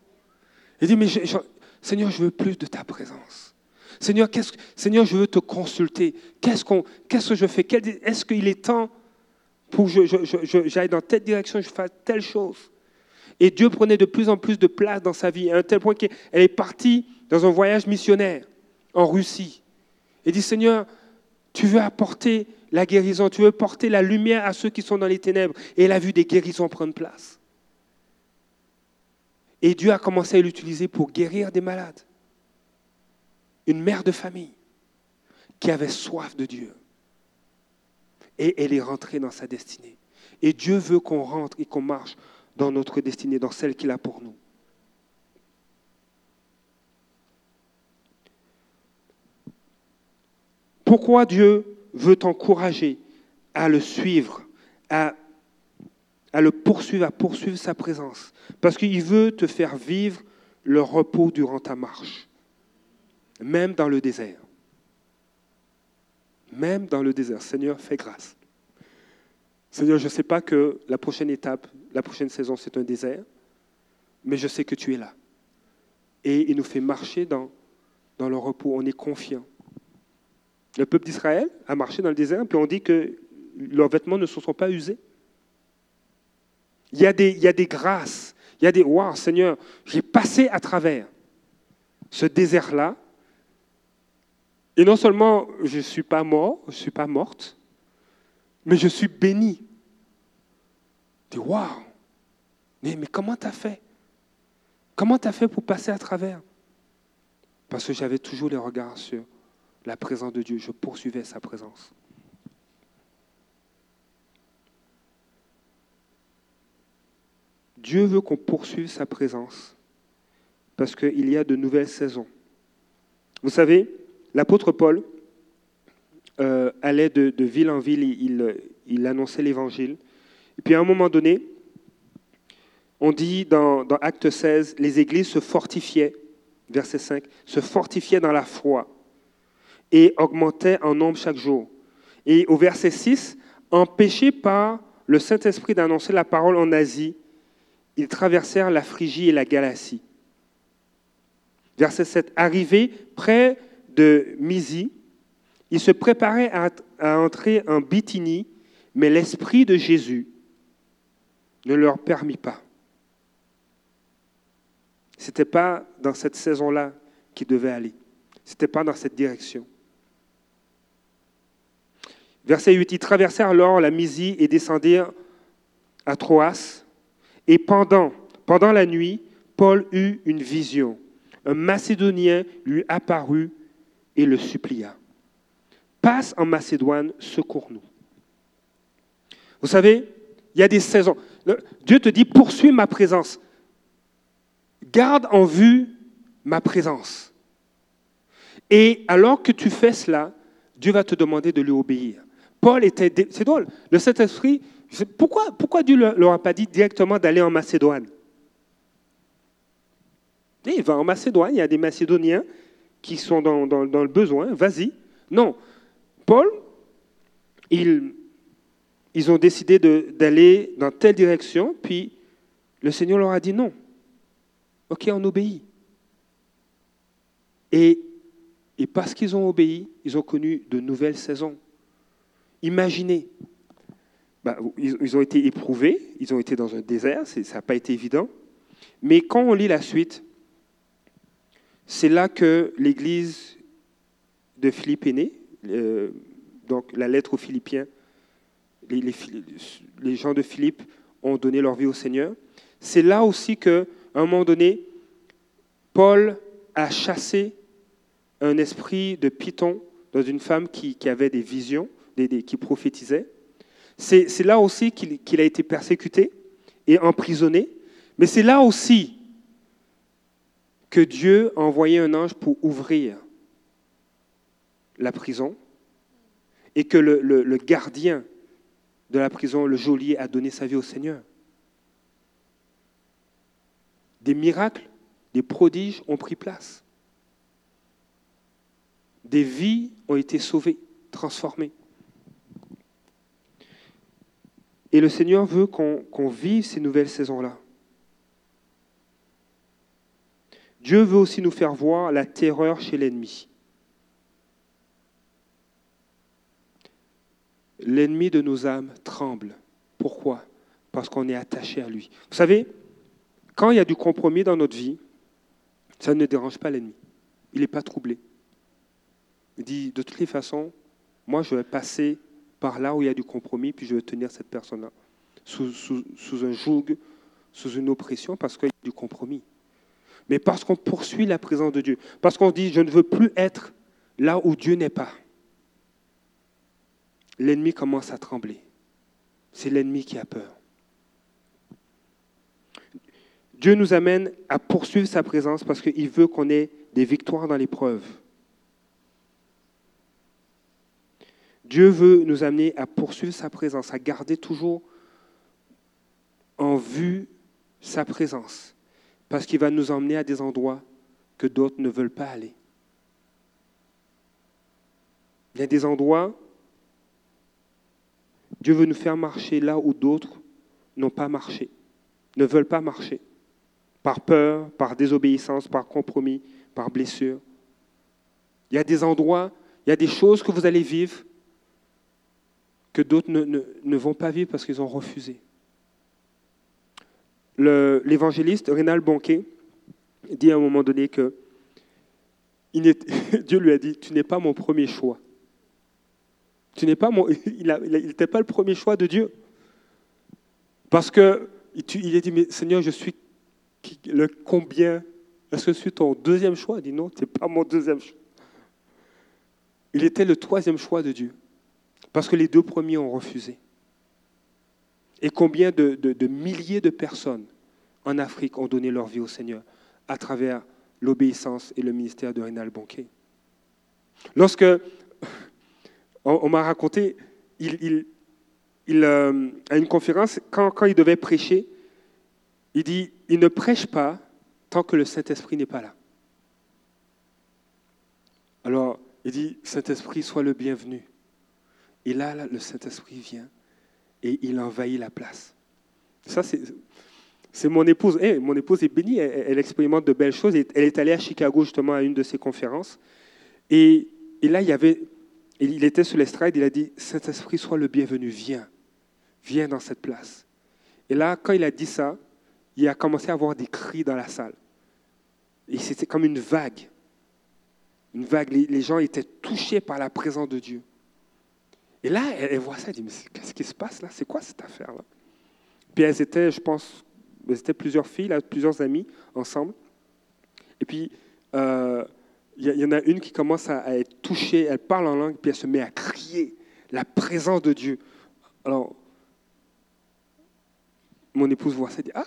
Elle dit, mais Seigneur, je veux plus de ta présence. Seigneur, Seigneur je veux te consulter. Qu'est-ce, que je fais? Est-ce qu'il est temps pour que j'aille dans telle direction, je fasse telle chose? Et Dieu prenait de plus en plus de place dans sa vie, à un tel point qu'elle est partie dans un voyage missionnaire en Russie. Et dit, Seigneur, tu veux apporter la guérison, tu veux porter la lumière à ceux qui sont dans les ténèbres. Et elle a vu des guérisons prendre place. Et Dieu a commencé à l'utiliser pour guérir des malades. Une mère de famille qui avait soif de Dieu. Et elle est rentrée dans sa destinée. Et Dieu veut qu'on rentre et qu'on marche dans notre destinée, dans celle qu'il a pour nous. Pourquoi Dieu veut t'encourager à le suivre, à à le poursuivre, à poursuivre sa présence. Parce qu'il veut te faire vivre le repos durant ta marche, même dans le désert. Même dans le désert. Seigneur, fais grâce. Seigneur, je ne sais pas que la prochaine étape, la prochaine saison, c'est un désert, mais je sais que tu es là. Et il nous fait marcher dans, dans le repos. On est confiant. Le peuple d'Israël a marché dans le désert, puis on dit que leurs vêtements ne se sont pas usés. Il y, a des, il y a des grâces, Il y a des Waouh, Seigneur, j'ai passé à travers ce désert-là. Et non seulement je ne suis pas mort, je ne suis pas morte, mais je suis béni. Tu Waouh, mais, mais comment tu as fait? Comment tu as fait pour passer à travers? Parce que j'avais toujours les regards sur la présence de Dieu. Je poursuivais sa présence. Dieu veut qu'on poursuive sa présence parce qu'il y a de nouvelles saisons. Vous savez, l'apôtre Paul euh, allait de, ville en ville, il, il annonçait l'évangile. Et puis à un moment donné, on dit dans, dans Acte 16, les églises se fortifiaient, verset 5, se fortifiaient dans la foi et augmentaient en nombre chaque jour. Et au verset 6, empêchés par le Saint-Esprit d'annoncer la parole en Asie, ils traversèrent la Phrygie et la Galatie. Verset 7. Arrivés près de Mysie, ils se préparaient à, entrer en Bithynie, mais l'Esprit de Jésus ne leur permit pas. Ce n'était pas dans cette saison-là qu'ils devaient aller. Ce n'était pas dans cette direction. Verset 8. Ils traversèrent alors la Mysie et descendirent à Troas. Et pendant, pendant la nuit, Paul eut une vision. Un Macédonien lui apparut et le supplia. Passe en Macédoine, secours-nous. Vous savez, il y a des saisons. Dieu te dit, poursuis ma présence. Garde en vue ma présence. Et alors que tu fais cela, Dieu va te demander de lui obéir. Paul était... C'est drôle, le Saint-Esprit pourquoi, pourquoi Dieu ne leur a pas dit directement d'aller en Macédoine? Il va en Macédoine, il y a des Macédoniens qui sont dans, le besoin, vas-y. Non, Paul, ils, ils ont décidé d'aller dans telle direction, puis le Seigneur leur a dit non. Ok, on obéit. Et, et parce qu'ils ont obéi, ils ont connu de nouvelles saisons. Imaginez, bah, ils, ont été éprouvés, ils ont été dans un désert, ça n'a pas été évident. Mais quand on lit la suite, c'est là que l'Église de Philippe est née, euh, donc la lettre aux Philippiens, les, les, gens de Philippe ont donné leur vie au Seigneur. C'est là aussi qu'à un moment donné, Paul a chassé un esprit de python dans une femme qui, avait des visions, qui prophétisait. C'est là aussi qu'il a été persécuté et emprisonné, mais c'est là aussi que Dieu a envoyé un ange pour ouvrir la prison et que le, gardien de la prison, le geôlier, a donné sa vie au Seigneur. Des miracles, des prodiges ont pris place. Des vies ont été sauvées, transformées. Et le Seigneur veut qu'on vive ces nouvelles saisons-là. Dieu veut aussi nous faire voir la terreur chez l'ennemi. L'ennemi de nos âmes tremble. Pourquoi? Parce qu'on est attaché à lui. Vous savez, quand il y a du compromis dans notre vie, ça ne dérange pas l'ennemi. Il n'est pas troublé. Il dit, de toutes les façons, moi je vais passer par là où il y a du compromis, puis je vais tenir cette personne-là sous, un joug, sous une oppression, parce qu'il y a du compromis. Mais parce qu'on poursuit la présence de Dieu, parce qu'on dit, je ne veux plus être là où Dieu n'est pas. L'ennemi commence à trembler. C'est l'ennemi qui a peur. Dieu nous amène à poursuivre sa présence parce qu'il veut qu'on ait des victoires dans l'épreuve. Dieu veut nous amener à poursuivre sa présence, à garder toujours en vue sa présence, parce qu'il va nous emmener à des endroits que d'autres ne veulent pas aller. Il y a des endroits, Dieu veut nous faire marcher là où d'autres n'ont pas marché, ne veulent pas marcher, par peur, par désobéissance, par compromis, par blessure. Il y a des endroits, il y a des choses que vous allez vivre d'autres ne, vont pas vivre parce qu'ils ont refusé. l'évangéliste Rénal Bonquet dit à un moment donné que Dieu lui a dit, tu n'es pas mon premier choix. Tu n'es pas mon, il n'était pas le premier choix de Dieu. Parce que tu- il a dit, mais Seigneur, je suis le combien? Est-ce que je suis ton deuxième choix? Il dit, non, tu n'es pas mon deuxième choix. Il était le troisième choix de Dieu. Parce que les deux premiers ont refusé. Et combien de, milliers de personnes en Afrique ont donné leur vie au Seigneur à travers l'obéissance et le ministère de Rénal Bonquet. Lorsque, on, on m'a raconté, il, il- il, euh, à une conférence, quand, quand il devait prêcher, il dit, il ne prêche pas tant que le Saint-Esprit n'est pas là. Alors, il dit, Saint-Esprit, sois le bienvenu. Et là, le Saint-Esprit vient et il envahit la place. Ça, c'est, mon épouse. Eh, mon épouse est bénie, elle, expérimente de belles choses. Elle est allée à Chicago justement à une de ses conférences. Et, là, il y avait, il était sur l'estrade, il a dit, Saint-Esprit, sois le bienvenu, viens, viens dans cette place. Et là, quand il a dit ça, il a commencé à avoir des cris dans la salle. Et c'était comme une vague. Une vague. Les gens étaient touchés par la présence de Dieu. Et là, elle, voit ça, elle dit, mais qu'est-ce qui se passe là? C'est quoi cette affaire-là? Puis elles étaient, je pense, elles étaient plusieurs filles, plusieurs amies ensemble. Et puis, euh, il y, en a une qui commence à, à être touchée, elle parle en langue, puis elle se met à crier la présence de Dieu. Alors, mon épouse voit ça, elle dit, ah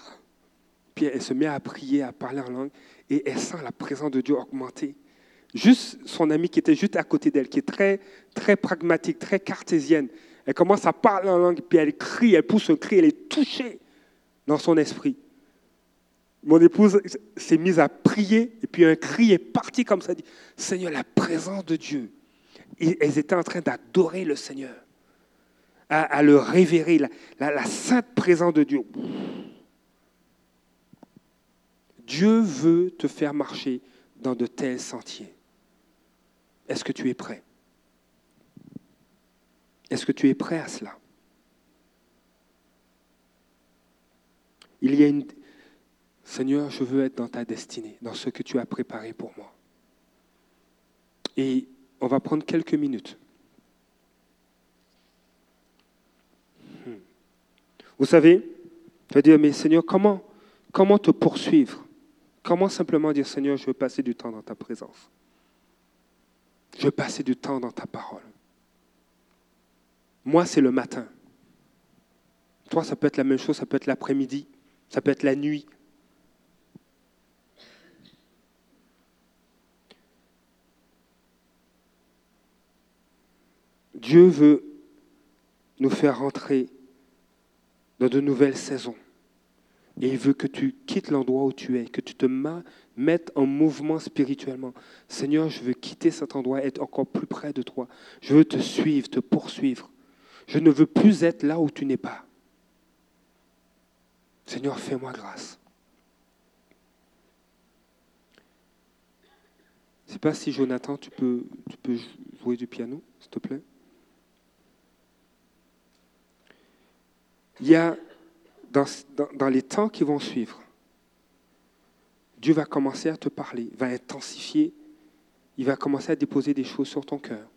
Puis elle se met à prier, à parler en langue, et elle sent la présence de Dieu augmenter. Juste son amie qui était juste à côté d'elle, qui est très, très pragmatique, très cartésienne, elle commence à parler en langue, puis elle crie, elle pousse un cri, elle est touchée dans son esprit. Mon épouse s'est mise à prier, et puis un cri est parti comme ça, dit, Seigneur, la présence de Dieu. Elles étaient en train d'adorer le Seigneur, à, le révérer, la sainte présence de Dieu. Dieu veut te faire marcher dans de tels sentiers. Est-ce que tu es prêt? Est-ce que tu es prêt à cela? Il y a une... Seigneur, je veux être dans ta destinée, dans ce que tu as préparé pour moi. Et on va prendre quelques minutes. Hmm. Vous savez, tu vas dire, mais Seigneur, comment, comment te poursuivre? Comment simplement dire, Seigneur, je veux passer du temps dans ta présence? Je veux passer du temps dans ta parole. Moi, c'est le matin. Toi, ça peut être la même chose, ça peut être l'après-midi, ça peut être la nuit. Dieu veut nous faire rentrer dans de nouvelles saisons. Et il veut que tu quittes l'endroit où tu es, que tu te mettes en mouvement spirituellement. Seigneur, je veux quitter cet endroit, être encore plus près de toi. Je veux te suivre, te poursuivre. Je ne veux plus être là où tu n'es pas. Seigneur, fais-moi grâce. Je ne sais pas si Jonathan, tu peux, jouer du piano, s'il te plaît. Il y a dans les temps qui vont suivre, Dieu va commencer à te parler, va intensifier, il va commencer à déposer des choses sur ton cœur.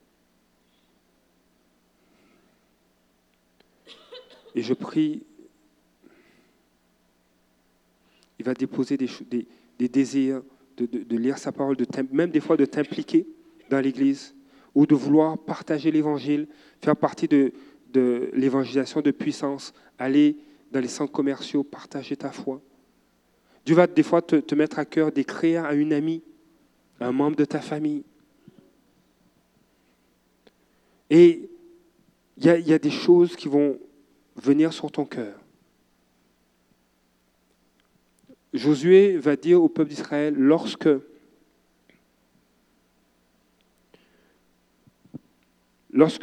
Et je prie, il va déposer des, désirs de, lire sa parole, même des fois de t'impliquer dans l'Église ou de vouloir partager l'Évangile, faire partie de l'évangélisation de puissance, aller dans les centres commerciaux, partager ta foi. Dieu va des fois te, mettre à cœur d'écrire à une amie, à un membre de ta famille. Et il y, a- des choses qui vont venir sur ton cœur. Josué va dire au peuple d'Israël, lorsque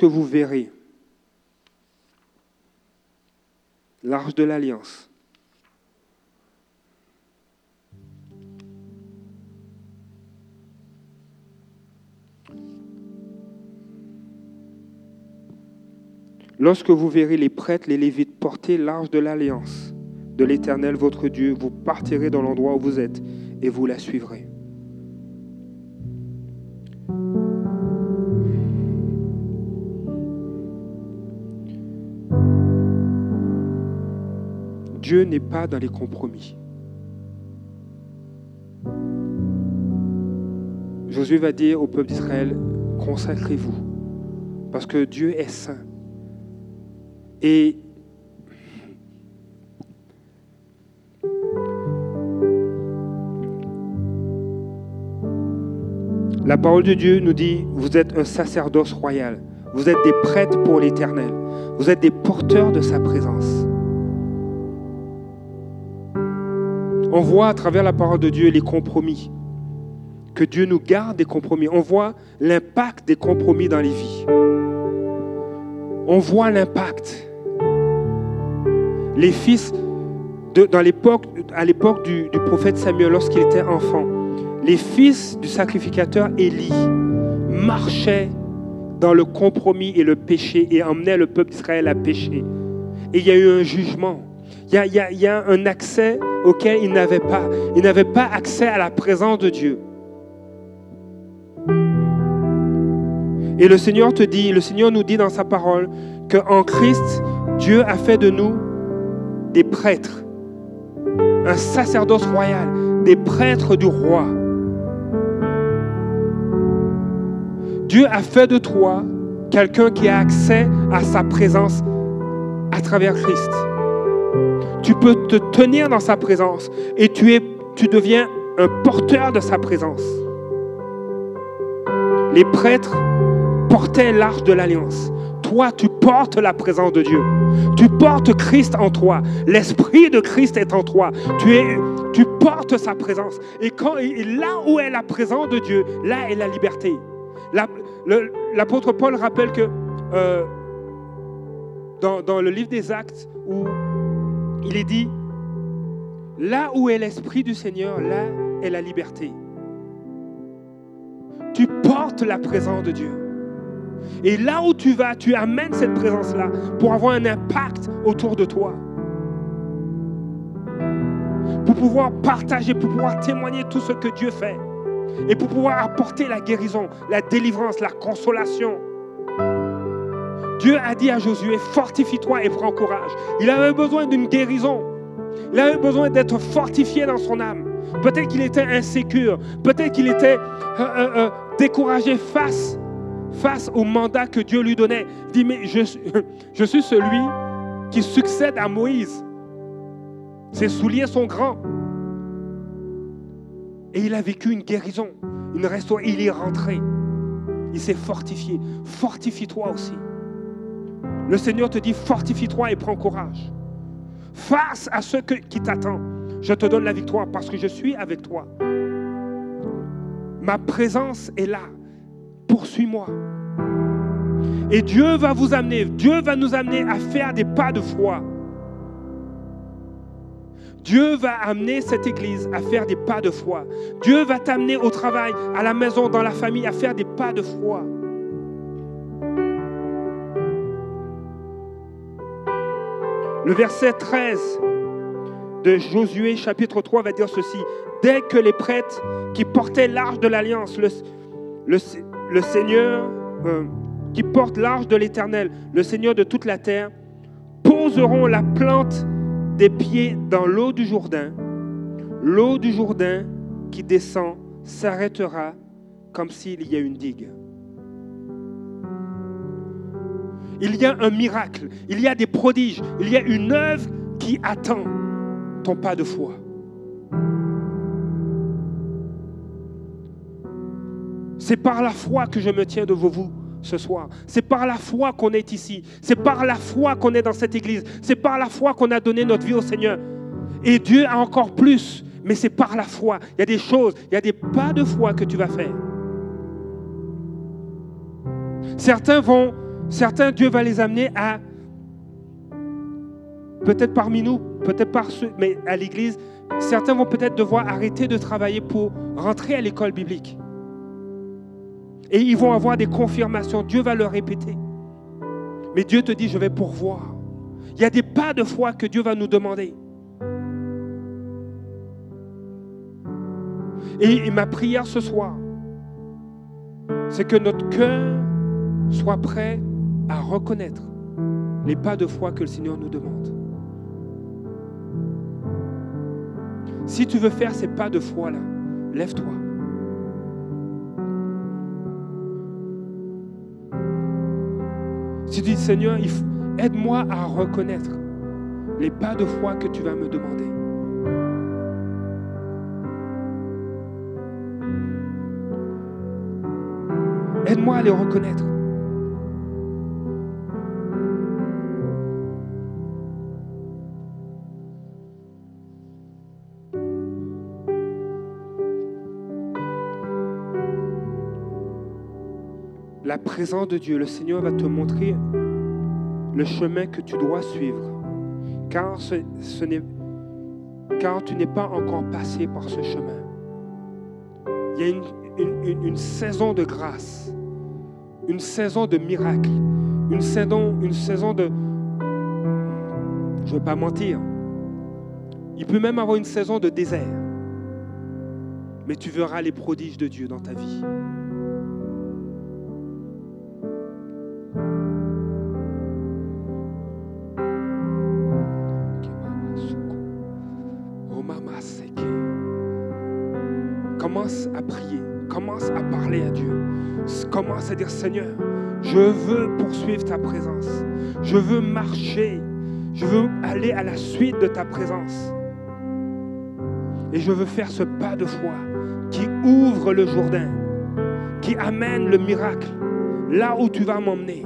vous verrez l'arche de l'alliance, lorsque vous verrez les prêtres, les lévites porter l'arche de l'alliance de l'Éternel votre Dieu, vous partirez dans l'endroit où vous êtes et vous la suivrez. Dieu n'est pas dans les compromis. Josué va dire au peuple d'Israël, consacrez-vous, parce que Dieu est saint. Et la parole de Dieu nous dit, vous êtes un sacerdoce royal, vous êtes des prêtres pour l'Éternel, vous êtes des porteurs de sa présence. On voit à travers la parole de Dieu les compromis que Dieu nous garde des compromis. On voit l'impact des compromis dans les vies. On voit l'impact. Les fils, dans l'époque, à l'époque du, prophète Samuel, lorsqu'il était enfant, les fils du sacrificateur Élie marchaient dans le compromis et le péché et emmenaient le peuple d'Israël à pécher. Et il y a eu un jugement. Il y a un accès auquel ils n'avaient pas. Ils n'avaient pas accès à la présence de Dieu. Et le Seigneur te dit, le Seigneur nous dit dans sa parole qu'en Christ, Dieu a fait de nous des prêtres, un sacerdoce royal, des prêtres du roi. Dieu a fait de toi quelqu'un qui a accès à sa présence à travers Christ. Tu peux te tenir dans sa présence et tu, es, tu deviens un porteur de sa présence. Les prêtres portait l'arche de l'alliance. Toi, tu portes la présence de Dieu. Tu portes Christ en toi. L'Esprit de Christ est en toi. Tu, es, tu portes sa présence. Et, quand, là où est la présence de Dieu, là est la liberté. L'apôtre Paul rappelle que euh, dans, dans le livre des Actes, où il est dit, là où est l'Esprit du Seigneur, là est la liberté. Tu portes la présence de Dieu. Et là où tu vas, tu amènes cette présence-là pour avoir un impact autour de toi. Pour pouvoir partager, pour pouvoir témoigner tout ce que Dieu fait. Et pour pouvoir apporter la guérison, la délivrance, la consolation. Dieu a dit à Josué, fortifie-toi et prends courage. Il avait besoin d'une guérison. Il avait besoin d'être fortifié dans son âme. Peut-être qu'il était insécure. Peut-être qu'il était euh, euh, euh, découragé face face au mandat que Dieu lui donnait. Il dit, mais je, suis celui qui succède à Moïse. Ses souliers sont grands. Et il a vécu une guérison, une restauration. Il est rentré. Il s'est fortifié. Fortifie-toi aussi. Le Seigneur te dit, fortifie-toi et prends courage. Face à ce qui t'attend, je te donne la victoire parce que je suis avec toi. Ma présence est là poursuis-moi. Et Dieu va vous amener, Dieu va nous amener à faire des pas de foi. Dieu va amener cette église à faire des pas de foi. Dieu va t'amener au travail, à la maison, dans la famille, à faire des pas de foi. Le verset 13 de Josué chapitre 3 va dire ceci. Dès que les prêtres qui portaient l'arche de l'alliance, le, le, le Seigneur euh, qui porte l'arche de l'Éternel, le Seigneur de toute la terre, poseront la plante des pieds dans l'eau du Jourdain. L'eau du Jourdain qui descend s'arrêtera comme s'il y a une digue. Il y a un miracle, il y a des prodiges, il y a une œuvre qui attend ton pas de foi. C'est par la foi que je me tiens devant vous ce soir. C'est par la foi qu'on est ici. C'est par la foi qu'on est dans cette église. C'est par la foi qu'on a donné notre vie au Seigneur. Et Dieu a encore plus, mais c'est par la foi. Il y a des choses, il y a des pas de foi que tu vas faire. Certains vont, certains, Dieu va les amener à, peut-être parmi nous, peut-être par ceux, mais à l'église, certains vont peut-être devoir arrêter de travailler pour rentrer à l'école biblique. Et ils vont avoir des confirmations. Dieu va leur répéter. Mais Dieu te dit, je vais pourvoir. Il y a des pas de foi que Dieu va nous demander. Et, et ma prière ce soir, c'est que notre cœur soit prêt à reconnaître les pas de foi que le Seigneur nous demande. Si tu veux faire ces pas de foi-là, lève-toi. Tu dis, Seigneur, aide-moi à reconnaître les pas de foi que tu vas me demander. Aide-moi à les reconnaître. La présence de Dieu, le Seigneur va te montrer le chemin que tu dois suivre. Car, tu n'es pas encore passé par ce chemin. Il y a une saison de grâce, une saison de miracle, une saison, une saison de... Je ne veux pas mentir. Il peut même avoir une saison de désert. Mais tu verras les prodiges de Dieu dans ta vie. Commence à dire Seigneur, je veux poursuivre ta présence. Je veux marcher. Je veux aller à la suite de ta présence. Et je veux faire ce pas de foi qui ouvre le Jourdain, qui amène le miracle là où tu vas m'emmener.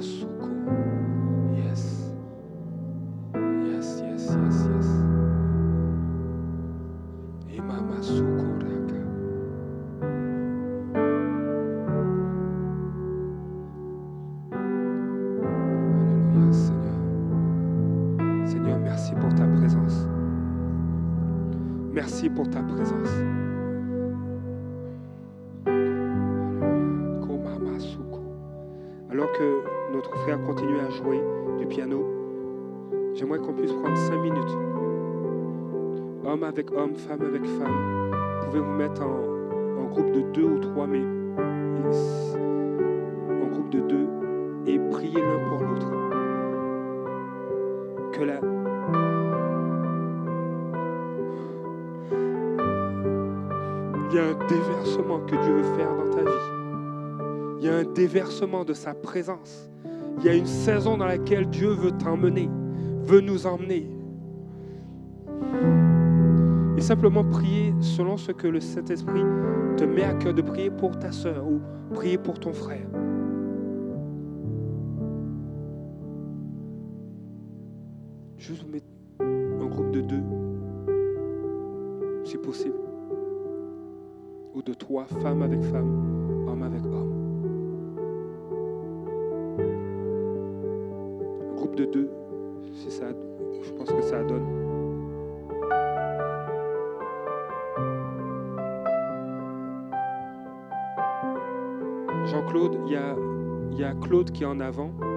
abrazo. Femme avec femme. Vous pouvez vous mettre en, groupe de deux ou trois, mais en groupe de deux et prier l'un pour l'autre. Que la, il y a un déversement que Dieu veut faire dans ta vie. Il y a un déversement de sa présence. Il y a une saison dans laquelle Dieu veut t'emmener, veut nous emmener. Simplement prier selon ce que le Saint-Esprit te met à cœur de prier pour ta soeur ou prier pour ton frère. En avant.